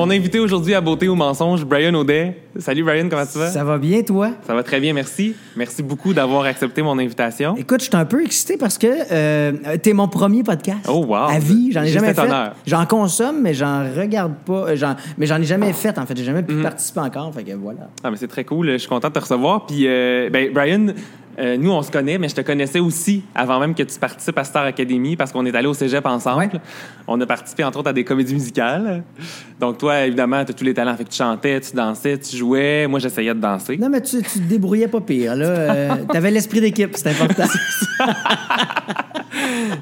Mon invité aujourd'hui à Beauté ou Mensonge, Brian Audet. Salut Brian, comment tu vas? Ça va bien, toi? Ça va très bien, merci. Merci beaucoup d'avoir accepté mon invitation. Écoute, je suis un peu excité parce que euh, t'es mon premier podcast. Oh, wow. À vie, j'en ai jamais fait. J'en consomme, mais j'en regarde pas. euh, mais j'en ai jamais fait, en fait. J'ai jamais pu Mhm. participer encore. Fait que voilà. Ah, mais c'est très cool. Je suis content de te recevoir. Puis, euh, ben, Brian, euh, nous, on se connaît, mais je te connaissais aussi avant même que tu participes à Star Academy parce qu'on est allé au cégep ensemble. Ouais. On a participé, entre autres, à des comédies musicales. Donc, toi, évidemment, tu as tous les talents. Fait que tu chantais, tu dansais, tu jouais. Moi, j'essayais de danser. Non, mais tu, tu te débrouillais pas pire. Là, Euh, t'avais l'esprit d'équipe, c'est important.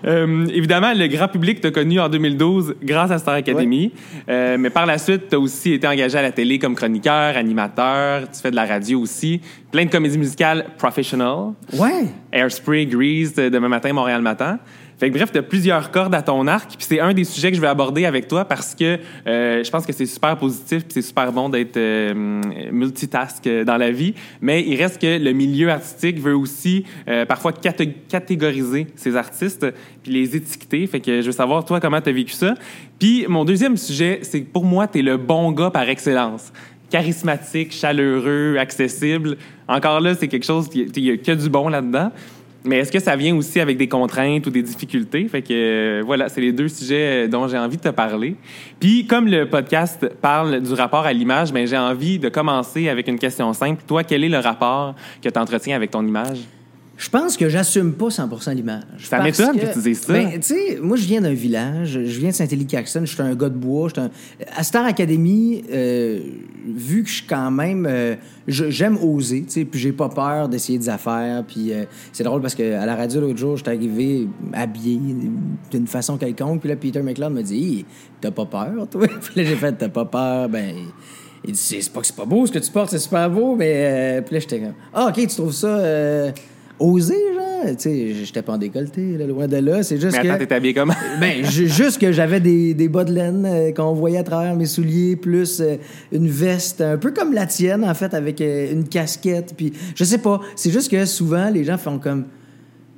Euh, évidemment, le grand public t'a connu en 2012 grâce à Star Academy. Euh, mais par la suite, tu as aussi été engagé à la télé comme chroniqueur, animateur. Tu fais de la radio aussi. Plein de comédies musicales professional. ouais. Airspray, Grease, euh, Demain matin, Montréal matin. Fait que bref, tu as plusieurs cordes à ton arc. Puis c'est un des sujets que je vais aborder avec toi parce que euh, je pense que c'est super positif puis c'est super bon d'être euh, multitask euh, dans la vie. Mais il reste que le milieu artistique veut aussi euh, parfois caté- catégoriser ses artistes puis les étiqueter. Fait que je veux savoir, toi, comment tu as vécu ça? Puis mon deuxième sujet, c'est que pour moi, tu es le bon gars par excellence charismatique, chaleureux, accessible. Encore là, c'est quelque chose, il y a que du bon là-dedans. Mais est-ce que ça vient aussi avec des contraintes ou des difficultés? Fait que euh, voilà, c'est les deux sujets euh, dont j'ai envie de te parler. Puis comme le podcast parle du rapport à l'image, ben j'ai envie de commencer avec une question simple. Toi, quel est le rapport que tu entretiens avec ton image? Je pense que j'assume pas 100% l'image. Ça m'étonne que tu dises ça. Ben, tu sais, moi, je viens d'un village. Je viens de Saint-Élie-Caxton. Je suis un gars de bois. un- À Star Academy, euh, vu que je suis quand même... euh, J'aime oser, tu sais, puis j'ai pas peur d'essayer des affaires. Puis euh, c'est drôle parce que à la radio l'autre jour, j'étais arrivé habillé d'une façon quelconque. Puis là, Peter McLeod me dit Hi, T'as pas peur, toi? Puis là, j'ai fait T'as pas peur? Ben... Il dit, c'est pas que c'est pas beau ce que tu portes, c'est super beau, mais. puis là, j'étais comme, ah, OK, tu trouves ça osé, genre? Tu sais, j'étais pas en décolleté, là, loin de là. C'est juste Mais que. attends, t'es habillé comment? Ben, ju- juste que j'avais des, des bas de laine euh, qu'on voyait à travers mes souliers, plus euh, une veste, un peu comme la tienne, en fait, avec euh, une casquette. Puis, je sais pas, c'est juste que souvent, les gens font comme.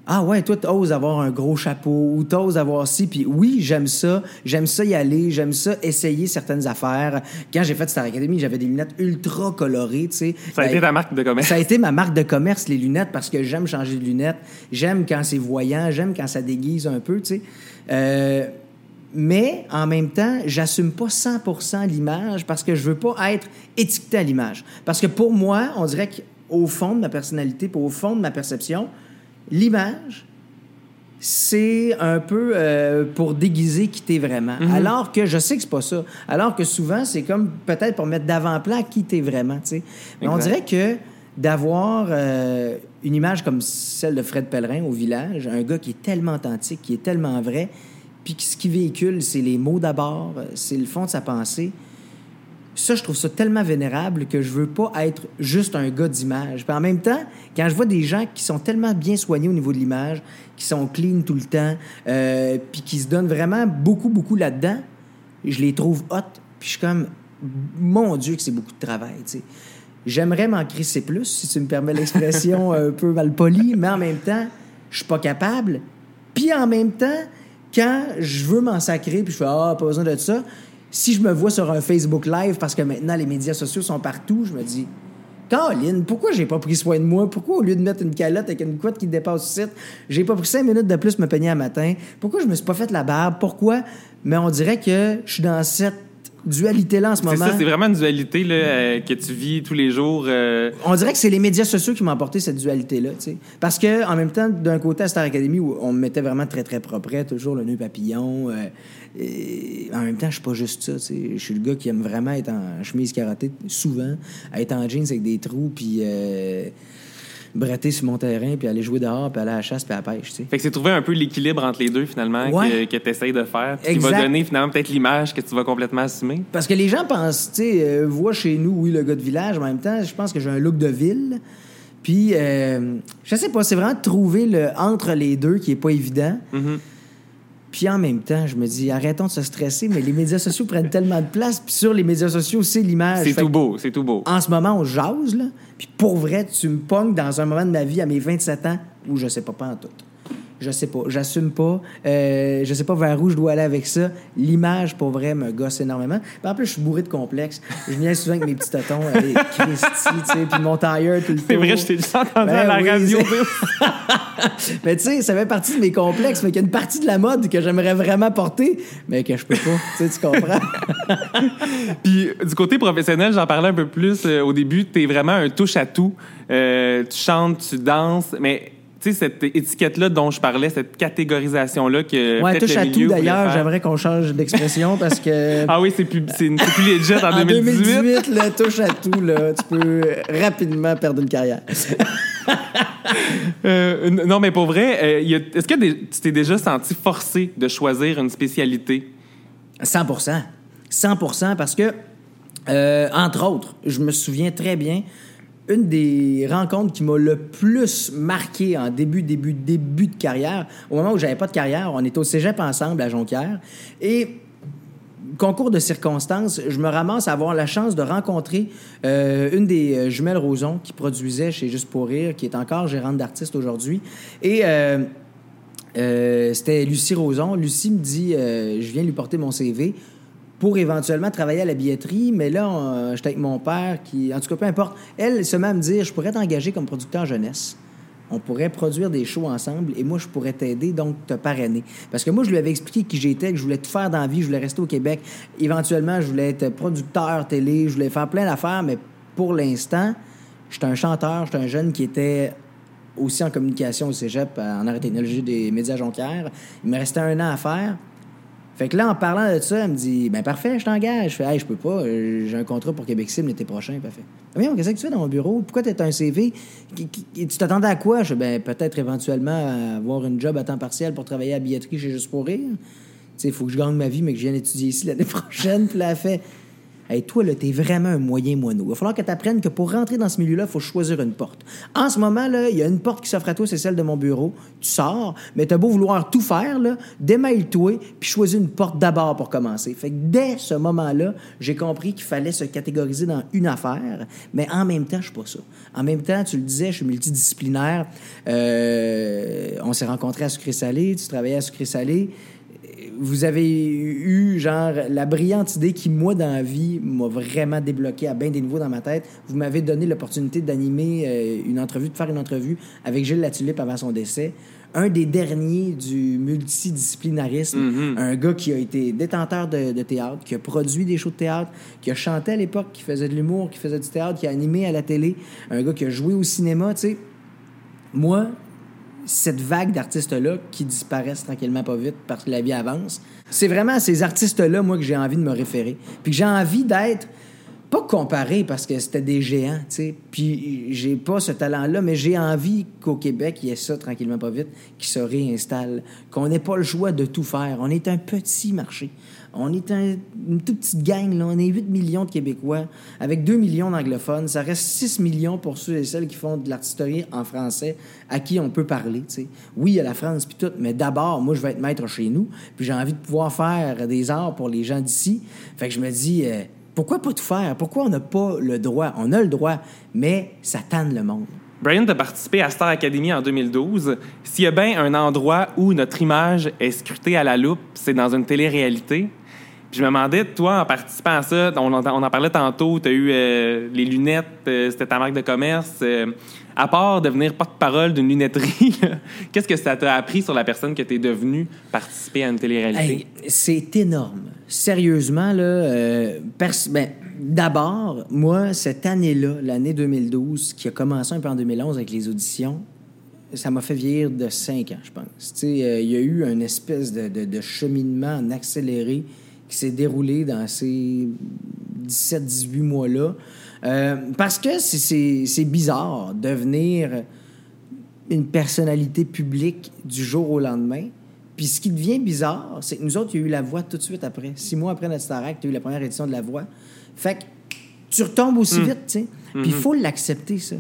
Ah ouais, toi, t'oses avoir un gros chapeau ou t'oses avoir ci. Puis oui, j'aime ça. J'aime ça y aller. J'aime ça essayer certaines affaires. Quand j'ai fait Star Academy, j'avais des lunettes ultra colorées, tu sais. Ça a Ben, été ta marque de commerce. ça a été ma marque de commerce, les lunettes, parce que j'aime changer de lunettes. J'aime quand c'est voyant, j'aime quand ça déguise un peu, tu sais. Euh, mais en même temps, j'assume pas 100% l'image parce que je veux pas être étiqueté à l'image. Parce que pour moi, on dirait qu'au fond de ma personnalité, au fond de ma perception, l'image, c'est un peu euh, pour déguiser qui t'es vraiment. Alors que je sais que c'est pas ça. Alors que souvent, c'est comme peut-être pour mettre d'avant-plan qui t'es vraiment, tu sais. Mais on dirait que d'avoir euh, une image comme celle de Fred Pellerin au village, un gars qui est tellement authentique, qui est tellement vrai, puis ce qu'il véhicule, c'est les mots d'abord, euh, c'est le fond de sa pensée. Ça, je trouve ça tellement vénérable que je veux pas être juste un gars d'image. Puis en même temps, quand je vois des gens qui sont tellement bien soignés au niveau de l'image, qui sont clean tout le temps, euh, puis qui se donnent vraiment beaucoup, beaucoup là-dedans, je les trouve hot. Puis je suis comme, mon Dieu, que c'est beaucoup de travail, tu sais. J'aimerais m'en crisser plus, si tu me permets l'expression un peu mal polie, mais en même temps, je suis pas capable. Puis en même temps, quand je veux m'en sacrer, puis je fais Ah, pas besoin de ça, si je me vois sur un Facebook Live, parce que maintenant les médias sociaux sont partout, je me dis Caroline, pourquoi j'ai pas pris soin de moi? Pourquoi au lieu de mettre une calotte avec une couette qui dépasse le site, j'ai pas pris cinq minutes de plus me peigner à matin? Pourquoi je me suis pas fait la barbe? Pourquoi? Mais on dirait que je suis dans cette dualité-là en ce C'est moment. ça, c'est vraiment une dualité là, euh, que tu vis tous les jours. euh, On dirait que c'est les médias sociaux qui m'ont apporté cette dualité-là. Parce que, en même temps, d'un côté, à Star Academy, où on me mettait vraiment très, très propre, toujours le nœud papillon, euh, et en même temps, je suis pas juste ça. Je suis le gars qui aime vraiment être en chemise carottée, souvent, être en jeans avec des trous, puis bretter sur mon terrain, puis aller jouer dehors, puis aller à la chasse, puis à la pêche. Fait que c'est trouver un peu l'équilibre entre les deux, finalement, Ouais. que, que tu essayes de faire. puis Qui va donner, finalement, peut-être l'image que tu vas complètement assumer. Parce que les gens pensent, tu sais, euh, voient chez nous, oui, le gars de village, mais en même temps, je pense que j'ai un look de ville. Puis, euh, je sais pas, c'est vraiment de trouver le entre les deux qui est pas évident. Mhm. Puis en même temps, je me dis, arrêtons de se stresser, mais les médias sociaux prennent tellement de place. Puis sur les médias sociaux, c'est l'image. C'est tout beau, c'est tout beau. En ce moment, on jase, là. Puis pour vrai, tu me pognes dans un moment de ma vie à mes 27 ans où je sais pas pas en tout. Je sais pas. J'assume pas. Euh, je sais pas vers où je dois aller avec ça. L'image, pour vrai, me gosse énormément. Puis en plus, je suis bourré de complexes. Je viens souvent avec mes petits totons, allez, Christy, tu sais, puis mon tailleur tout le temps. C'est vrai, je t'ai déjà entendu Ben à la oui, radio. mais tu sais, ça fait partie de mes complexes, mais qu'il y a une partie de la mode que j'aimerais vraiment porter, mais que je peux pas. tu sais, tu comprends? Puis du côté professionnel, j'en parlais un peu plus euh, au début. Tu es vraiment un touche-à-tout. Euh, tu chantes, tu danses, mais tu sais, cette étiquette-là dont je parlais, cette catégorisation-là que. Ouais, touche à tout d'ailleurs, j'aimerais qu'on change d'expression parce que. Ah oui, c'est plus, c'est plus legit en, En 2018. 2018, le touche à tout, là, tu peux rapidement perdre une carrière. Euh, non, mais pour vrai, euh, est-ce que des- tu t'es déjà senti forcé de choisir une spécialité? 100% 100% parce que, euh, entre autres, je me souviens très bien, une des rencontres qui m'a le plus marqué en début, début, début de carrière, au moment où j'avais pas de carrière, on était au cégep ensemble à Jonquière, et concours de circonstances, je me ramasse à avoir la chance de rencontrer euh, une des euh, jumelles Roson qui produisait chez Juste pour rire, qui est encore gérante d'artiste aujourd'hui. Et euh, c'était Lucie Roson. Lucie me dit je viens lui porter mon CV pour éventuellement travailler à la billetterie, mais là, euh, j'étais avec mon père qui, en tout cas, peu importe. Elle se met à me dire je pourrais t'engager comme producteur jeunesse. On pourrait produire des shows ensemble et moi, je pourrais t'aider, donc te parrainer. Parce que moi, je lui avais expliqué qui j'étais, que je voulais tout faire dans la vie, je voulais rester au Québec. Éventuellement, je voulais être producteur télé, je voulais faire plein d'affaires, mais pour l'instant, j'étais un chanteur, j'étais un jeune qui était aussi en communication au cégep, en arrêt technologie des médias Jonquière. Il me restait un an à faire. Fait que là, en parlant de ça, elle me dit Ben parfait, je t'engage. Je fais Hey, je peux pas, euh, j'ai un contrat pour Québec Sim l'été prochain. Parfait. Mais qu'est-ce que tu fais dans mon bureau? Pourquoi tu un CV Tu t'attendais à quoi? Je Ben peut-être éventuellement avoir une job à temps partiel pour travailler à billetterie chez Juste pour rire. Tu sais, il faut que je gagne ma vie, mais que je vienne étudier ici l'année prochaine. Puis là, elle fait Hey, toi, là, t'es vraiment un moyen moineau. Il va falloir que tu apprennes que pour rentrer dans ce milieu-là, il faut choisir une porte. En ce moment, là, il y a une porte qui s'offre à toi, c'est celle de mon bureau. Tu sors, mais t'as beau vouloir tout faire, là, démaille-toi, puis choisis une porte d'abord pour commencer. Fait que dès ce moment-là, j'ai compris qu'il fallait se catégoriser dans une affaire, mais en même temps, je suis pas ça. En même temps, tu le disais, je suis multidisciplinaire. Euh, on s'est rencontrés à Sucré-Salé, tu travaillais à Sucré-Salé vous avez eu, genre, la brillante idée qui, moi, dans la vie, m'a vraiment débloqué à bien des niveaux dans ma tête. Vous m'avez donné l'opportunité d'animer euh, une entrevue, de faire une entrevue avec Gilles Latulippe avant son décès. Un des derniers du multidisciplinarisme. Un gars qui a été détenteur de, de théâtre, qui a produit des shows de théâtre, qui a chanté à l'époque, qui faisait de l'humour, qui faisait du théâtre, qui a animé à la télé. Un gars qui a joué au cinéma, tu sais. Moi, cette vague d'artistes-là qui disparaissent tranquillement pas vite parce que la vie avance. C'est vraiment à ces artistes-là, moi, que j'ai envie de me référer. Puis que j'ai envie d'être, pas comparé parce que c'était des géants, tu sais. Puis j'ai pas ce talent-là, mais j'ai envie qu'au Québec, il y ait ça tranquillement pas vite, qui se réinstalle. Qu'on n'ait pas le choix de tout faire. On est un petit marché. On est un- une toute petite gang, là. On est 8 millions de Québécois, avec 2 millions d'anglophones. Ça reste 6 millions pour ceux et celles qui font de l'artisterie en français, à qui on peut parler, tu sais. Oui, il y a la France puis tout, mais d'abord, moi, je vais être maître chez nous, puis j'ai envie de pouvoir faire des arts pour les gens d'ici. Fait que je me dis, euh, pourquoi pas tout faire? Pourquoi on n'a pas le droit? On a le droit, mais ça tanne le monde. Brian, tu as participé à Star Academy en 2012. S'il y a bien un endroit où notre image est scrutée à la loupe, c'est dans une télé-réalité. Je me demandais, toi, en participant à ça, on en, parlait tantôt, tu as eu euh, les lunettes, euh, c'était ta marque de commerce. euh, à part devenir porte-parole d'une lunetterie, qu'est-ce que ça t'a appris sur la personne que tu es devenue participer à une télé-réalité? C'est énorme. Sérieusement, là, ben, d'abord, moi, cette année-là, l'année 2012, qui a commencé un peu en 2011 avec les auditions, ça m'a fait vieillir de cinq ans, je pense. Il y a eu une espèce de, cheminement en accéléré qui s'est déroulé dans ces 17-18 mois-là. Euh, parce que c'est- bizarre de devenir une personnalité publique du jour au lendemain. Puis ce qui devient bizarre, c'est que nous autres, il y a eu La Voix tout de suite après. Six mois après notre Starac, tu as eu la première édition de La Voix. Fait que tu retombes aussi vite, tu sais. Puis il faut l'accepter, ça.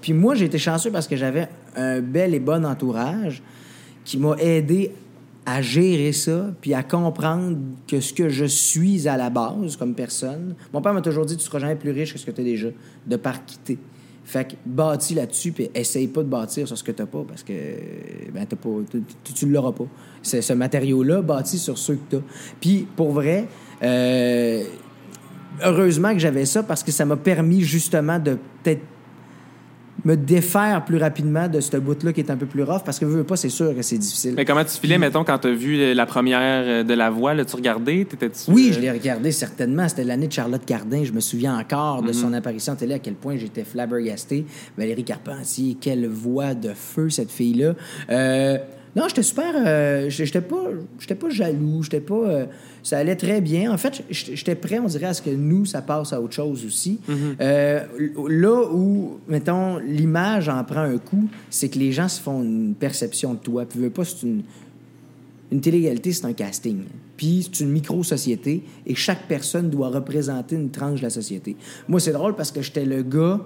Puis moi, j'ai été chanceux parce que j'avais un bel et bon entourage qui m'a aidé à gérer ça, puis à comprendre que ce que je suis à la base comme personne. Mon père m'a toujours dit Tu seras jamais plus riche que ce que tu es déjà, de par quitter. Fait que bâtis là-dessus, puis essaye pas de bâtir sur ce que t'as pas, parce que ben, t'as pas, tu, tu l'auras pas. C'est ce matériau-là, bâti sur ceux que t'as. Puis, pour vrai, euh, heureusement que j'avais ça, parce que ça m'a permis justement de peut-être me défaire plus rapidement de ce bout-là qui est un peu plus rough, parce que veux, veux pas, c'est sûr que c'est difficile. Mais comment tu filais, mettons, quand tu as vu la première euh, de la voix, là, tu regardais, t'étais-tu... Oui, euh, je l'ai regardé certainement. C'était l'année de Charlotte Cardin. Je me souviens encore de son apparition en télé, à quel point j'étais flabbergasté. Valérie Carpentier, quelle voix de feu, cette fille-là. Euh, non, j'étais super. euh, j'étais pas, j'étais pas jaloux. J'étais pas. euh, ça allait très bien. En fait, j'étais prêt, on dirait, à ce que nous, ça passe à autre chose aussi. Euh, là où, mettons, l'image en prend un coup, c'est que les gens se font une perception de toi. Puis, veux pas, c'est une, une télé-réalité, c'est un casting. Puis c'est une micro-société et chaque personne doit représenter une tranche de la société. Moi, c'est drôle parce que j'étais le gars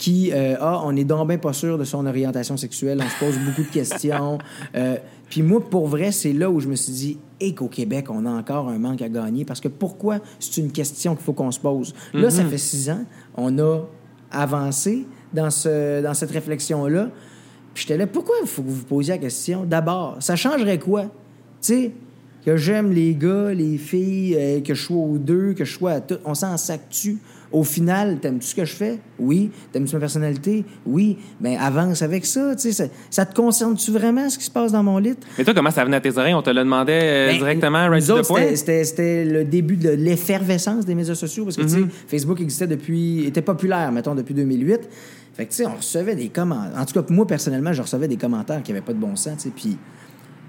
qui, euh, ah, on est donc bien pas sûr de son orientation sexuelle, on se pose beaucoup de questions. Euh, puis moi, pour vrai, c'est là où je me suis dit, et qu'au Québec, on a encore un manque à gagner parce que pourquoi c'est une question qu'il faut qu'on se pose? Là, ça fait six ans, on a avancé dans, ce, dans cette réflexion-là. Puis j'étais là, pourquoi il faut que vous vous posiez la question? D'abord, ça changerait quoi? Tu sais, que j'aime les gars, les filles, euh, que je sois aux deux, que je sois à tout. On s'en sac-tu? Au final, t'aimes-tu ce que je fais? Oui. T'aimes-tu ma personnalité? Oui. Ben avance avec ça. Ça, ça te concerne-tu vraiment, ce qui se passe dans mon lit? Mais toi, comment ça venait à tes oreilles? On te le demandait euh, Ben, directement, to autres, point? c'était- le début de l'effervescence des médias sociaux parce que, sais, Facebook existait depuis... était populaire, mettons, depuis 2008. Fait que, tu sais, on recevait des commentaires. En tout cas, moi, personnellement, je recevais des commentaires qui n'avaient pas de bon sens, tu sais. Puis,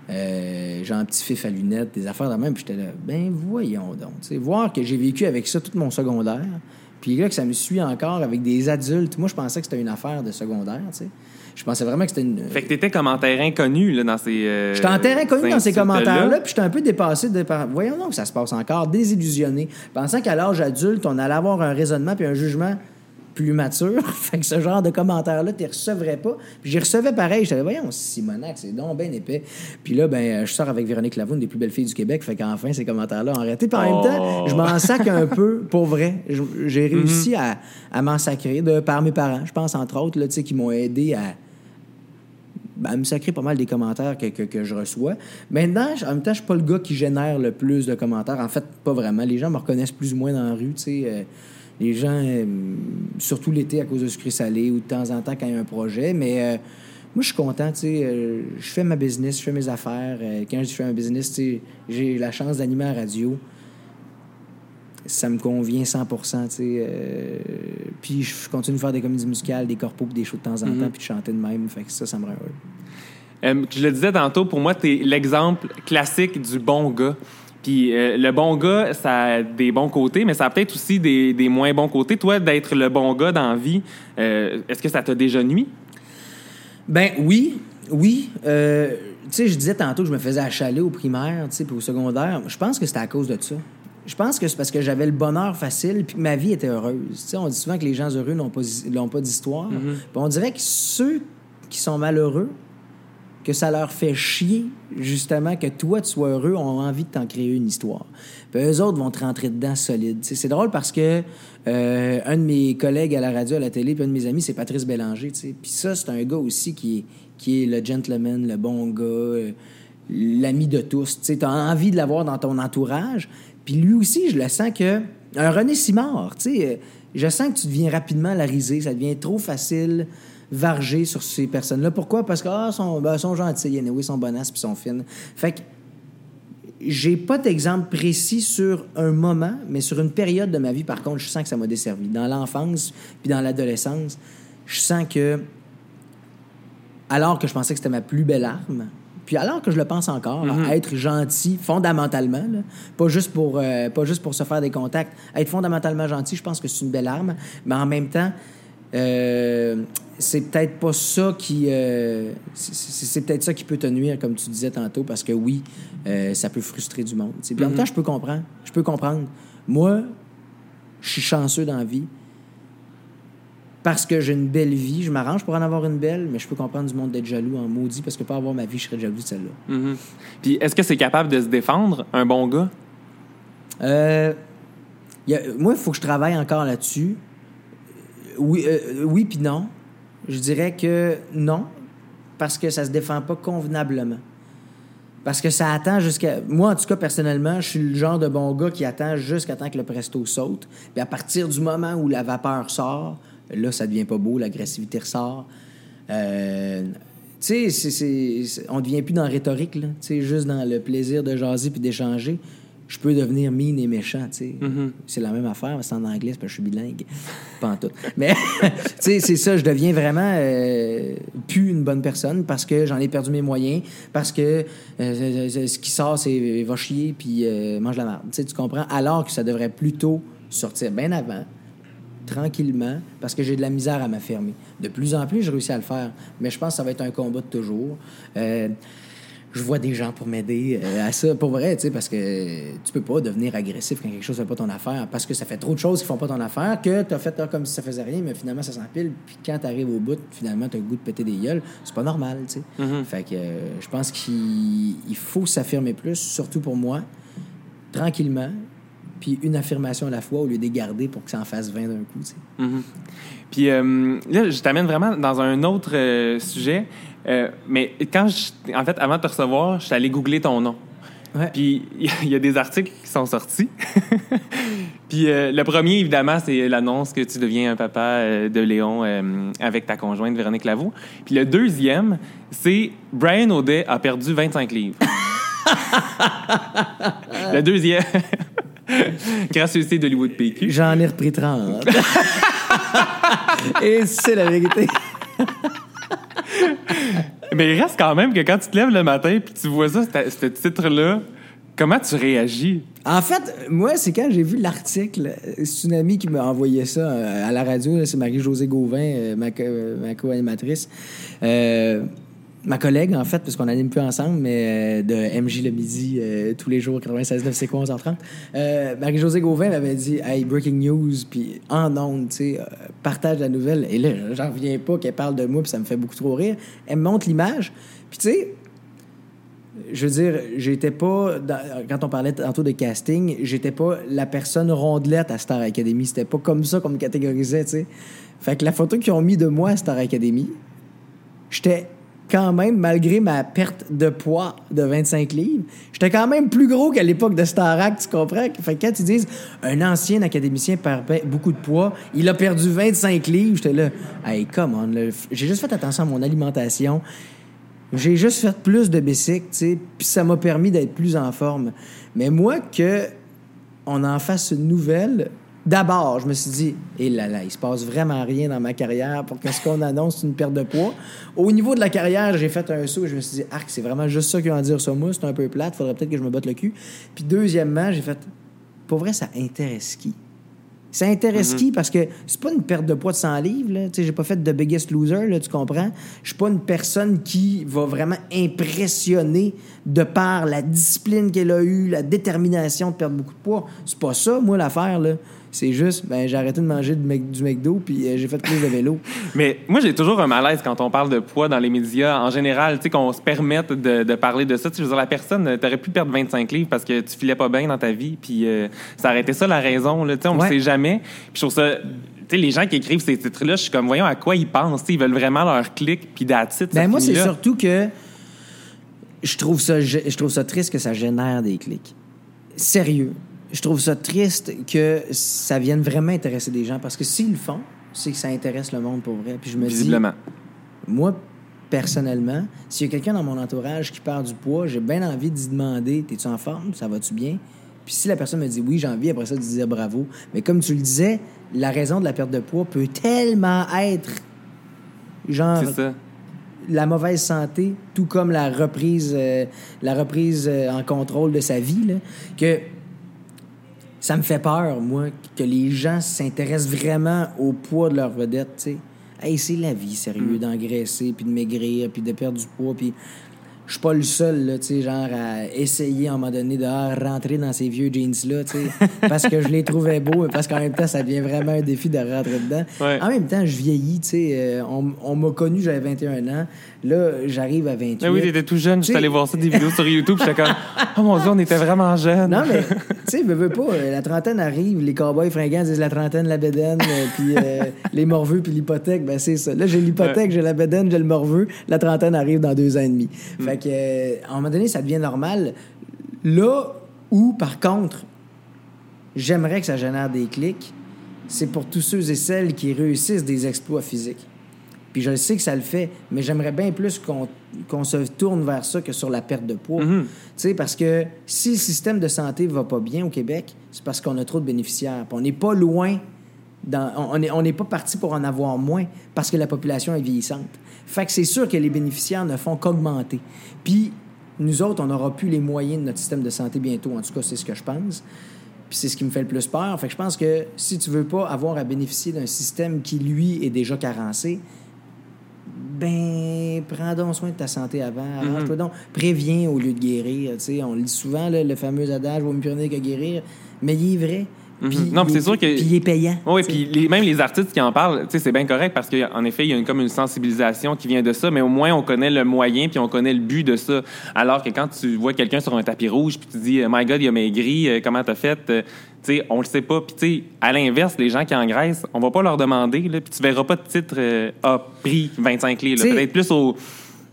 euh, genre un petit fif à lunettes, des affaires de même. Puis j'étais là, ben voyons donc. tu sais, voir que j'ai vécu avec ça tout mon secondaire. Puis là, que ça me suit encore avec des adultes. Moi, je pensais que c'était une affaire de secondaire, tu sais. Je pensais vraiment que c'était une... Fait que t'étais comme en terrain connu là, dans ces. euh, J'étais en terrain connu dans ces commentaires-là, puis j'étais un peu dépassé de. Voyons donc que ça se passe encore, désillusionné, pensant qu'à l'âge adulte, on allait avoir un raisonnement puis un jugement plus mature. fait que ce genre de commentaires-là, tu recevrais pas. Puis j'y recevais pareil. J'étais voyons, Simonac, c'est donc bien épais. Puis là, ben, je sors avec Véronique Lavoie, une des plus belles filles du Québec. Fait qu'enfin, ces commentaires-là ont arrêté. Puis en même temps, Oh. je m'en sac un peu, pour vrai. Je- J'ai réussi à, à m'en sacrer de, par mes parents, je pense, entre autres, là, tu sais, qui m'ont aidé à ben, à me sacrer pas mal des commentaires que, que, que je reçois. Maintenant, je- en même temps, je suis pas le gars qui génère le plus de commentaires. En fait, pas vraiment. Les gens me reconnaissent plus ou moins dans la rue, tu sais. euh, les gens, euh, surtout l'été à cause de sucré salé ou de temps en temps quand il y a un projet. Mais euh, moi, je suis content, tu sais. euh, je fais ma business, je fais mes affaires. Euh, quand je fais ma business, tu sais, j'ai la chance d'animer à la radio. Ça me convient 100 tu sais. euh, puis je continue de faire des comédies musicales, des corpos, des shows de temps en temps, puis de chanter de même. Fait que ça, ça me rend heureux. Je le disais tantôt, pour moi, tu es l'exemple classique du bon gars. Puis euh, le bon gars, ça a des bons côtés, mais ça a peut-être aussi des, des moins bons côtés. Toi, d'être le bon gars dans la vie, euh, est-ce que ça t'a déjà nuit? Ben oui, oui. Euh, tu sais, je disais tantôt que je me faisais achaler au primaire, tu sais, puis au secondaire. Je pense que c'était à cause de ça. Je pense que c'est parce que j'avais le bonheur facile puis que ma vie était heureuse. Tu sais, on dit souvent que les gens heureux n'ont pas, n'ont pas d'histoire. Puis on dirait que ceux qui sont malheureux, que ça leur fait chier, justement, que toi, tu sois heureux, ont envie de t'en créer une histoire. Puis eux autres vont te rentrer dedans solide. C'est drôle parce que euh, un de mes collègues à la radio, à la télé, puis un de mes amis, c'est Patrice Bélanger. Puis ça, c'est un gars aussi qui est, qui est le gentleman, le bon gars, euh, l'ami de tous. Tu as envie de l'avoir dans ton entourage. Puis lui aussi, je le sens que... Un René Simard, tu sais, euh, je sens que tu deviens rapidement la risée. Ça devient trop facile varger sur ces personnes-là. Pourquoi? Parce que, ah, sont, ben, sont gentils, anyway, sont bonasses puis sont fines. Fait que j'ai pas d'exemple précis sur un moment, mais sur une période de ma vie, par contre, je sens que ça m'a desservi. Dans l'enfance puis dans l'adolescence, je sens que, alors que je pensais que c'était ma plus belle arme, puis alors que je le pense encore, à être gentil fondamentalement, là, pas, juste pour, euh, pas juste pour se faire des contacts, être fondamentalement gentil, je pense que c'est une belle arme, mais en même temps, euh, c'est peut-être pas ça qui. euh, c'est- peut-être ça qui peut te nuire, comme tu disais tantôt, parce que oui, euh, ça peut frustrer du monde. Puis en même temps, je peux comprendre. Je peux comprendre. Moi, je suis chanceux dans la vie. Parce que j'ai une belle vie, je m'arrange pour en avoir une belle, mais je peux comprendre du monde d'être jaloux en maudit parce que pas avoir ma vie, je serais jaloux de celle-là. Mhm. Puis est-ce que c'est capable de se défendre, un bon gars? Euh, y a- moi, il faut que je travaille encore là-dessus. oui, euh, oui puis non. Je dirais que non, parce que ça se défend pas convenablement. Parce que ça attend jusqu'à. Moi, en tout cas, personnellement, je suis le genre de bon gars qui attend jusqu'à temps que le presto saute. Puis à partir du moment où la vapeur sort, là, ça devient pas beau, l'agressivité ressort. Euh, tu sais, on devient plus dans la rhétorique, là. Tu sais, juste dans le plaisir de jaser puis d'échanger. Je peux devenir mine et méchant, tu sais. C'est la même affaire, mais c'est en anglais, parce que je suis bilingue. Pas en tout. Mais, tu sais, c'est ça, je deviens vraiment euh, plus une bonne personne parce que j'en ai perdu mes moyens, parce que euh, ce qui sort, c'est va chier puis euh, mange la merde. Tu sais, tu comprends? Alors que ça devrait plutôt sortir bien avant, tranquillement, parce que j'ai de la misère à m'affirmer. De plus en plus, je réussis à le faire, mais je pense que ça va être un combat de toujours. Euh, je vois des gens pour m'aider euh, à ça, pour vrai, tu sais, parce que tu peux pas devenir agressif quand quelque chose ne fait pas ton affaire, parce que ça fait trop de choses qui font pas ton affaire, que tu as fait comme si ça faisait rien, mais finalement ça s'empile, puis quand tu arrives au bout, finalement tu as le goût de péter des gueules, c'est pas normal, tu sais. Fait que euh, je pense qu'il il faut s'affirmer plus, surtout pour moi, tranquillement, puis une affirmation à la fois au lieu de garder pour que ça en fasse 20 d'un coup, tu sais. Mhm. Puis euh, là, je t'amène vraiment dans un autre sujet. Euh, mais quand je, en fait, avant de te recevoir, je suis allé googler ton nom. Ouais. Puis il y a- il y a des articles qui sont sortis. Puis euh, le premier, évidemment, c'est l'annonce que tu deviens un papa euh, de Léon euh, avec ta conjointe Véronique Lavoux. Puis le deuxième, c'est Brian Audet a perdu 25 livres. le deuxième, gracieuseté d'Hollywood PQ. J'en ai repris 30. Et c'est la vérité. Mais il reste quand même que quand tu te lèves le matin puis tu vois ça, ce titre-là, comment tu réagis? En fait, moi, c'est quand j'ai vu l'article, euh, c'est une amie qui m'a envoyé ça euh, à la radio, c'est Marie-Josée Gauvin, euh, ma, co- ma co-animatrice. Ma collègue, en fait, parce qu'on n'anime plus ensemble, mais euh, de MJ le midi, euh, tous les jours, 96.9, c'est quoi, 11h30. Euh, Marie-Josée Gauvin m'avait dit, hey, breaking news, puis en ondes, tu sais, partage la nouvelle. Et là, j'en reviens pas qu'elle parle de moi, puis ça me fait beaucoup trop rire. Elle me montre l'image, puis tu sais, je veux dire, j'étais pas. quand on parlait tantôt de casting, j'étais pas la personne rondelette à Star Academy. C'était pas comme ça qu'on me catégorisait, tu sais. Fait que la photo qu'ils ont mis de moi à Star Academy, j'étais quand même, malgré ma perte de poids de 25 livres, j'étais quand même plus gros qu'à l'époque de Starac, tu comprends? Fait que quand ils disent un ancien académicien perd be- beaucoup de poids, il a perdu 25 livres, j'étais là, hey, come on, j'ai juste fait attention à mon alimentation. J'ai juste fait plus de bicycle, tu puis ça m'a permis d'être plus en forme. Mais moi, que on en fasse une nouvelle, d'abord, je me suis dit, hé là là, il se passe vraiment rien dans ma carrière pour que ce qu'on annonce, c'est une perte de poids. Au niveau de la carrière, j'ai fait un saut et je me suis dit, arc, c'est vraiment juste ça qu'ils ont à dire sur moi, c'est un peu plate, faudrait peut-être que je me botte le cul. Puis deuxièmement, j'ai fait, pour vrai, ça intéresse qui? Ça intéresse qui? Parce que c'est pas une perte de poids de 100 livres. Là. Tu sais, J'ai pas fait de Biggest Loser, là, tu comprends? Je suis pas une personne qui va vraiment impressionner de par la discipline qu'elle a eue, la détermination de perdre beaucoup de poids. C'est pas ça, moi, l'affaire. là. C'est juste, ben, j'ai arrêté de manger du, Mc- du McDo puis euh, j'ai fait plus de vélo. Mais moi, j'ai toujours un malaise quand on parle de poids dans les médias. En général, tu sais, qu'on se permette de, de parler de ça. Tu sais, je veux dire, la personne, euh, t'aurais pu perdre 25 livres parce que tu filais pas bien dans ta vie, puis euh, ça été ça la raison. Là, tu sais, on ne Ouais. sait jamais. Puis je trouve ça... Tu sais, les gens qui écrivent ces titres-là, je suis comme, voyons à quoi ils pensent. Tu sais, Ils veulent vraiment leur clic, puis ça Ben, moi, c'est surtout que je trouve, ça, je trouve ça triste que ça génère des clics. Sérieux. Je trouve ça triste que ça vienne vraiment intéresser des gens parce que s'ils le font, c'est que ça intéresse le monde pour vrai. Puis je me dis, Visiblement. moi, personnellement, s'il y a quelqu'un dans mon entourage qui perd du poids, j'ai bien envie d'y demander T'es-tu en forme? Ça va-tu bien? Puis si la personne me dit oui, j'ai envie, après ça, de dire bravo. Mais comme tu le disais, la raison de la perte de poids peut tellement être genre C'est ça. la mauvaise santé, tout comme la reprise, euh, la reprise euh, en contrôle de sa vie, là, que ça me fait peur, moi, que les gens s'intéressent vraiment au poids de leur vedette, tu sais. Hey, c'est la vie, sérieux, d'engraisser, puis de maigrir, puis de perdre du poids, puis... je suis pas le seul, là, tu sais, genre, à essayer à un moment donné de ah, rentrer dans ces vieux jeans-là, tu sais, parce que je les trouvais beaux, parce qu'en même temps, ça devient vraiment un défi de rentrer dedans. Ouais. En même temps, je vieillis, tu sais. euh, on, on m'a connu, j'avais 21 ans. Là, j'arrive à 28. Ah oui, t'étais tout jeune. J'étais allé voir ça, des vidéos sur YouTube. J'étais comme, oh mon Dieu, on était vraiment jeunes. Non, mais, tu sais, veux, pas, euh, la trentaine arrive, les cowboys fringants disent la trentaine, la bédaine, euh, puis les morveux, puis l'hypothèque, ben c'est ça. Là, j'ai l'hypothèque, j'ai la bédaine, j'ai le morveux, la trentaine arrive dans deux ans et demi. Mm. Fait que, à un moment donné, ça devient normal. Là où, par contre, j'aimerais que ça génère des clics, c'est pour tous ceux et celles qui réussissent des exploits physiques. Puis je sais que ça le fait, mais j'aimerais bien plus qu'on se tourne vers ça que sur la perte de poids. Mhm. Tu sais, parce que si le système de santé va pas bien au Québec, c'est parce qu'on a trop de bénéficiaires. Puis on n'est pas loin, dans, on n'est on n'est pas parti pour en avoir moins parce que la population est vieillissante. Fait que c'est sûr que les bénéficiaires ne font qu'augmenter. Puis nous autres, on n'aura plus les moyens de notre système de santé bientôt. En tout cas, c'est ce que je pense. Puis c'est ce qui me fait le plus peur. Fait que je pense que si tu veux pas avoir à bénéficier d'un système qui, lui, est déjà carencé, ben, prends donc soin de ta santé avant. Arrange-toi donc. Préviens au lieu de guérir. tu sais. On le dit souvent, là, le fameux adage vaut mieux prévenir que guérir. Mais il est vrai. Puis Mhm. Non, puis c'est est- sûr que- Puis il est payant. Oui, puis les- même les artistes qui en parlent, c'est bien correct parce qu'en effet, il y a une, comme une sensibilisation qui vient de ça, mais au moins on connaît le moyen puis on connaît le but de ça. Alors que quand tu vois quelqu'un sur un tapis rouge puis tu dis, My God, il a maigri, euh, comment t'as fait? Euh, tu sais, on le sait pas. Puis tu sais, à l'inverse, les gens qui engraissent, on va pas leur demander, puis tu verras pas de titre euh, a pris 25 clés. là. Tu sais- Peut-être plus aux,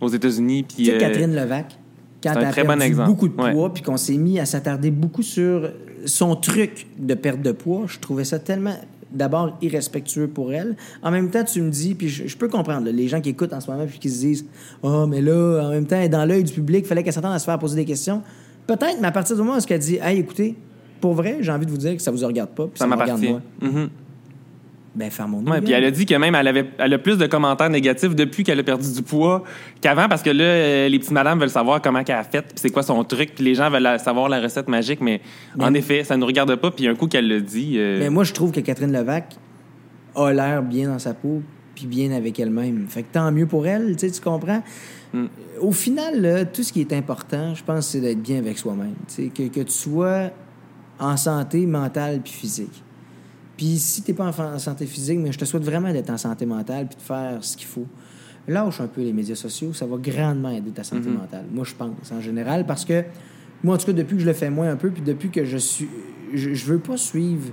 aux États-Unis. Puis euh, Catherine Levac, quand elle a bon beaucoup de poids, puis qu'on s'est mis à s'attarder beaucoup sur son truc de perte de poids, je trouvais ça tellement, d'abord, irrespectueux pour elle. En même temps, tu me dis, puis je, je peux comprendre, là, les gens qui écoutent en ce moment, puis qui se disent « Oh, mais là, en même temps, elle est dans l'œil du public, fallait qu'elle s'attende à se faire poser des questions. » Peut-être, mais à partir du moment où elle dit « Hey, écoutez, pour vrai, j'ai envie de vous dire que ça vous regarde pas, puis ça, ça me regarde m'appartient. moi. Mhm. Ben. Ouais, gueule. puis elle a dit que même elle avait elle a plus de commentaires négatifs depuis qu'elle a perdu du poids qu'avant parce que là euh, les petites madames veulent savoir comment qu'elle a fait puis c'est quoi son truc puis les gens veulent la- savoir la recette magique mais en effet ça nous regarde pas puis un coup qu'elle le dit euh, Mais moi, je trouve que Catherine Levac a l'air bien dans sa peau, puis bien avec elle-même. Fait que tant mieux pour elle, tu tu comprends? Mm. Au final, là, tout ce qui est important, je pense, c'est d'être bien avec soi-même. Tu sais, que, que tu sois en santé mentale puis physique. Puis si t'es pas en, santé physique, mais je te souhaite vraiment d'être en santé mentale puis de faire ce qu'il faut. Lâche un peu les médias sociaux, ça va grandement aider ta santé mentale. Moi, je pense, en général, parce que moi, en tout cas, depuis que je le fais moins un peu, puis depuis que je suis... Je, je veux pas suivre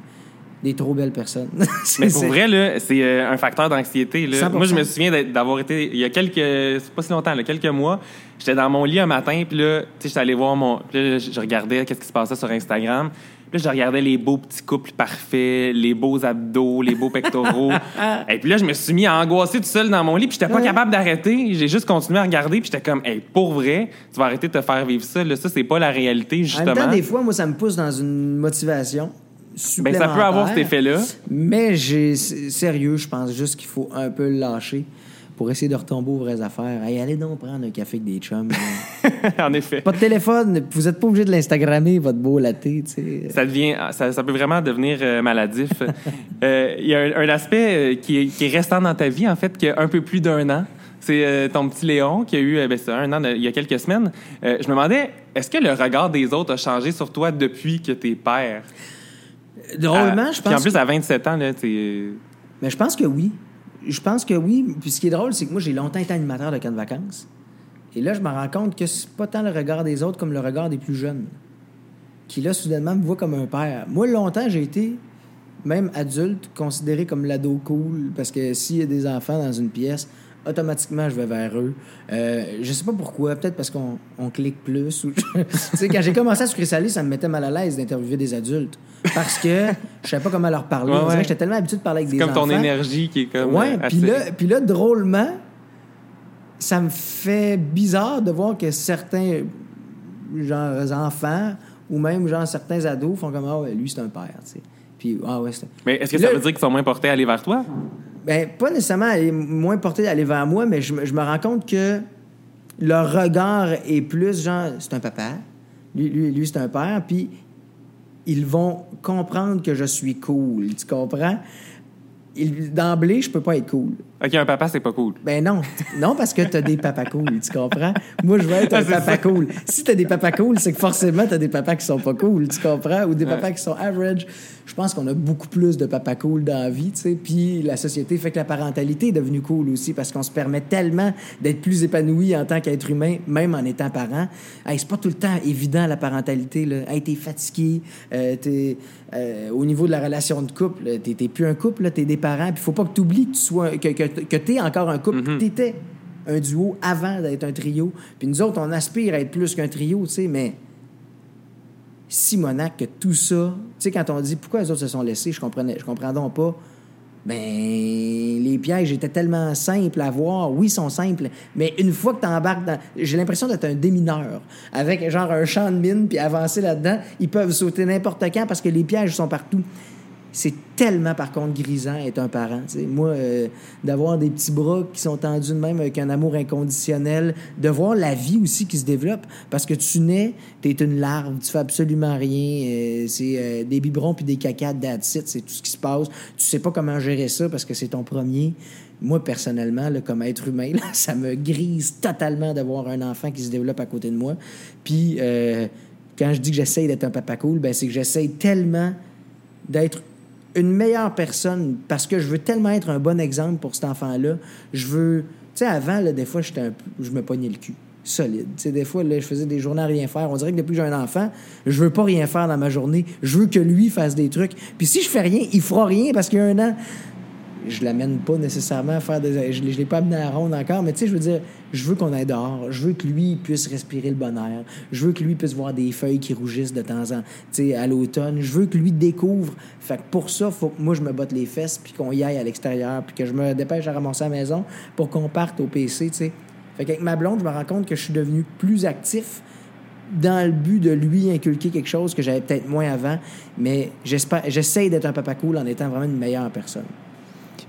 des trop belles personnes. C'est- mais pour vrai là c'est euh, un facteur d'anxiété là. 100%. moi je me souviens d'avoir été il y a quelques c'est pas si longtemps là, quelques mois j'étais dans mon lit un matin puis là tu sais j'étais allé voir mon puis là je regardais qu'est-ce qui se passait sur Instagram là je regardais les beaux petits couples parfaits les beaux abdos les beaux pectoraux. Et puis là je me suis mis à angoisser tout seul dans mon lit puis j'étais pas Ouais. capable d'arrêter. J'ai juste continué à regarder puis j'étais comme hey, pour vrai tu vas arrêter de te faire vivre ça. Là ça c'est pas la réalité En justement même temps, des fois, moi, ça me pousse dans une motivation ben, ça peut avoir cet effet là Mais j'ai sérieux, je pense juste qu'il faut un peu le lâcher pour essayer de retomber aux vraies affaires. Hey, allez donc prendre un café avec des chums. là. en effet pas de téléphone, vous n'êtes pas obligé de l'Instagrammer, votre beau sais. ça devient ça, ça peut vraiment devenir euh, maladif. Euh, Il y a un, un aspect euh, qui, est, qui est restant dans ta vie en fait qui a un peu plus d'un an. C'est euh, ton petit Léon qui a eu ben, un an de- il y a quelques semaines. Je me demandais est-ce que le regard des autres a changé sur toi depuis que t'es père? Drôlement, À- je Puis en pense. plus à 27 ans là, t'es Mais je pense que oui. Je pense que oui. Puis ce qui est drôle, c'est que moi, j'ai longtemps été animateur de camp de vacances. Et là, je me rends compte que c'est pas tant le regard des autres comme le regard des plus jeunes. Qui, là, soudainement, me voit comme un père. Moi, longtemps, j'ai été, même adulte, considéré comme l'ado cool. Parce que s'il y a des enfants dans une pièce, automatiquement, je vais vers eux. Euh, je sais pas pourquoi. Peut-être parce qu'on on clique plus. Ou... tu sais, quand j'ai commencé à sucrer salé, ça me mettait mal à l'aise d'interviewer des adultes. Parce que je savais pas comment leur parler. Ouais, ouais. J'étais tellement habitué de parler avec des comme ton enfants. énergie qui est comme Ouais, euh, puis là, puis là, drôlement, ça me fait bizarre de voir que certains genre, enfants ou même genre certains ados font comme ah lui c'est un père, tu sais. Puis ah ouais, c'est Mais est-ce que ça veut dire qu'ils sont moins portés à aller vers toi? Ben pas nécessairement aller moins porté d'aller vers moi, mais je, me- je me rends compte que leur regard est plus genre c'est un papa, lui, lui, lui, c'est un père, puis ils vont comprendre que je suis cool, tu comprends? D'emblée, je peux pas être cool. OK, un papa, c'est pas cool. Ben non. Non, parce que t'as des papas cool, tu comprends? Moi, je veux être un papa ça. cool. Si t'as des papas cool, c'est que forcément, t'as des papas qui sont pas cool, tu comprends? Ou des papas qui sont average. Je pense qu'on a beaucoup plus de papas cool dans la vie, tu sais. Puis la société fait que la parentalité est devenue cool aussi parce qu'on se permet tellement d'être plus épanoui en tant qu'être humain, même en étant parent. Hey, c'est pas tout le temps évident, la parentalité, là. Hey, t'es fatigué, euh, t'es... euh, au niveau de la relation de couple, t'es t'es plus un couple, là, t'es des parents. Puis faut pas que t'oublies que tu sois... que, que, que t'es encore un couple. T'étais un duo avant d'être un trio. Puis nous autres, on aspire à être plus qu'un trio, tu sais, mais Simonac, que tout ça, tu sais, quand on dit pourquoi les autres se sont laissés, je comprenais, je comprends donc pas. Ben, les pièges étaient tellement simples à voir. Oui, ils sont simples, mais une fois que tu embarques dans. J'ai l'impression d'être un démineur, avec genre un champ de mine, puis avancer là-dedans. Ils peuvent sauter n'importe quand parce que les pièges sont partout. C'est tellement, par contre, grisant être un parent. Moi, euh, d'avoir des petits bras qui sont tendus de même avec un amour inconditionnel, de voir la vie aussi qui se développe. Parce que tu nais, tu es une larve, tu fais absolument rien. euh, c'est euh, des biberons puis des cacas, that's it, c'est tout ce qui se passe. Tu sais pas comment gérer ça parce que c'est ton premier. Moi, personnellement, là, comme être humain, ça me grise totalement d'avoir un enfant qui se développe à côté de moi. Puis, quand je dis que j'essaye d'être un papa cool, ben, c'est que j'essaye tellement d'être une meilleure personne parce que je veux tellement être un bon exemple pour cet enfant-là. Je veux. Tu sais, avant, là, des fois, j'étais un peu- je me pognais le cul. Solide. Tu sais, des fois, là, je faisais des journées à rien faire. On dirait que depuis que j'ai un enfant, je veux pas rien faire dans ma journée. Je veux que lui fasse des trucs. Puis si je fais rien, il fera rien parce qu'il y a un an. Je l'amène pas nécessairement à faire des. Je ne l'ai pas amené à la ronde encore, mais tu sais, je veux dire, je veux qu'on aille dehors. Je veux que lui puisse respirer le bon air. Je veux que lui puisse voir des feuilles qui rougissent de temps en temps, tu sais, à l'automne. Je veux que lui découvre. Fait que pour ça, faut que moi, je me botte les fesses, puis qu'on y aille à l'extérieur, puis que je me dépêche à ramasser à la maison pour qu'on parte au PC, tu sais. Fait qu'avec ma blonde, je me rends compte que je suis devenu plus actif dans le but de lui inculquer quelque chose que j'avais peut-être moins avant, mais j'espère, j'essaye d'être un papa cool en étant vraiment une meilleure personne.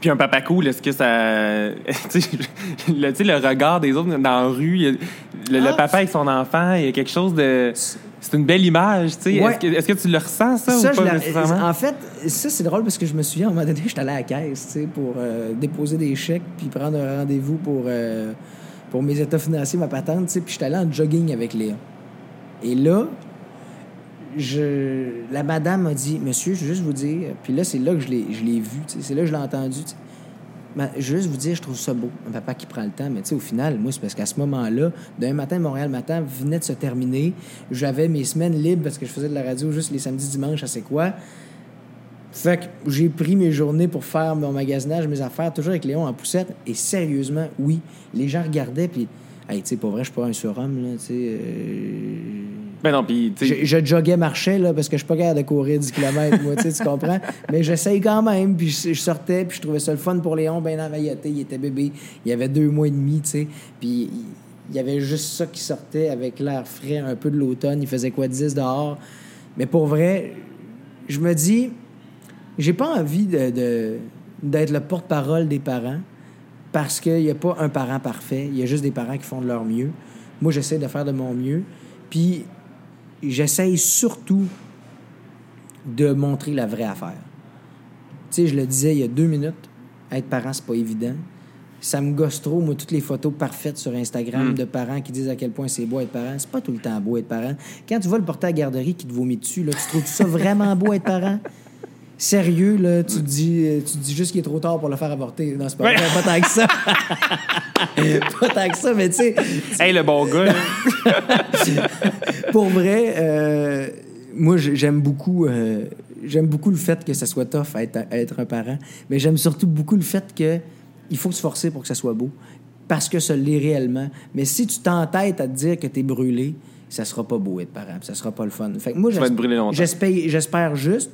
Puis un papa cool, est-ce que ça. tu sais, le, regard des autres dans la rue, le, Ah. papa avec son enfant, il y a quelque chose de. C'est une belle image, tu sais. Ouais. Est-ce que, tu le ressens, ça, Ça, ou pas nécessairement? en fait, ça, c'est drôle parce que je me souviens, à un moment donné, j'étais allé à la caisse, tu sais, pour euh, déposer des chèques puis prendre un rendez-vous pour, euh, pour mes états financiers, ma patente, tu sais, puis j'étais allé en jogging avec Léa. Et là, je, la madame m'a dit, monsieur, je veux juste vous dire, puis là, c'est là que je l'ai, vu, c'est là que je l'ai entendu, je veux juste vous dire, je trouve ça beau, un papa qui prend le temps. Mais au final, moi, c'est parce qu'à ce moment-là, d'un matin, Montréal Matin venait de se terminer. J'avais mes semaines libres parce que je faisais de la radio juste les samedis, dimanches, à c'est quoi. Fait que j'ai pris mes journées pour faire mon magasinage, mes affaires, toujours avec Léon en poussette. Et sérieusement, oui, les gens regardaient, puis, hey, tu sais, pour vrai, je suis pas un surhomme, là, tu sais. euh, Ben non, je, je joguais, marchais, là, parce que je suis pas capable de courir 10 km, moi, tu comprends? Mais j'essaye quand même, puis je, je sortais, puis je trouvais ça le fun pour Léon, ben envailloté, il était bébé, il avait deux mois et demi, tu sais, puis il, y avait juste ça qui sortait avec l'air frais, un peu de l'automne, il faisait quoi, 10 dehors? Mais pour vrai, je me dis, j'ai pas envie de, de- d'être le porte-parole des parents, parce qu'il n'y a pas un parent parfait, il y a juste des parents qui font de leur mieux. Moi, j'essaie de faire de mon mieux, puis j'essaye surtout de montrer la vraie affaire. Tu sais, je le disais il y a deux minutes, être parent, c'est pas évident. Ça me gosse trop, moi, toutes les photos parfaites sur Instagram Mm. de parents qui disent à quel point c'est beau être parent. C'est pas tout le temps beau être parent. Quand tu vas le porter à la garderie qui te vomit dessus, là, tu trouves ça vraiment beau être parent? Sérieux, là, tu dis, euh, tu dis juste qu'il est trop tard pour le faire avorter. Non, c'est pas, Ouais. vrai, pas tant que ça. pas tant que ça, mais tu sais, Hey, le bon gars, pour vrai, euh, moi, j'ai- j'aime beaucoup, euh, j'aime beaucoup le fait que ça soit tough à être, à être un parent, mais j'aime surtout beaucoup le fait que il faut se forcer pour que ça soit beau, parce que ça l'est réellement. Mais si tu t'entêtes à te dire que tu es brûlé, ça sera pas beau être parent, ça sera pas le fun. Fait que moi, j'espère juste,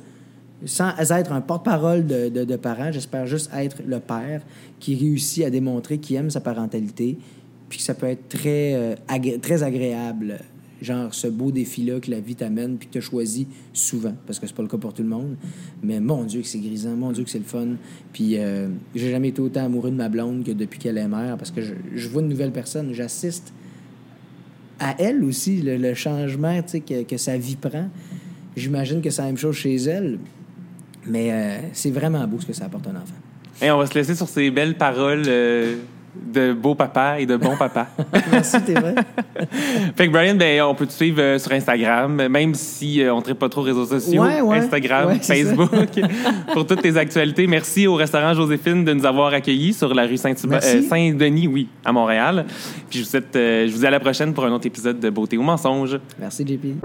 sans être un porte-parole de, de, parents, j'espère juste être le père qui réussit à démontrer qu'il aime sa parentalité, puis que ça peut être très, euh, très agréable. Genre ce beau défi-là que la vie t'amène, puis que tu as choisi souvent, parce que c'est pas le cas pour tout le monde. Mais mon Dieu que c'est grisant, mon Dieu que c'est le fun. Puis euh, j'ai jamais été autant amoureux de ma blonde que depuis qu'elle est mère, parce que je, vois une nouvelle personne, j'assiste à elle aussi, le, le changement que, que sa vie prend. J'imagine que c'est la même chose chez elle. Mais euh, c'est vraiment beau ce que ça apporte un enfant. Et on va se laisser sur ces belles paroles euh, de beau papa et de bon papa. Merci, t'es vrai. fait que Brian, ben, on peut te suivre euh, sur Instagram, même si on ne traite pas trop aux réseaux sociaux. Ouais, ouais. Instagram, Ouais, Facebook, pour toutes tes actualités. Merci au restaurant Joséphine de nous avoir accueillis sur la rue Saint- Saint-Denis, oui, à Montréal. Puis je vous, souhaite, je vous dis à la prochaine pour un autre épisode de Beauté ou mensonge. Merci, JP.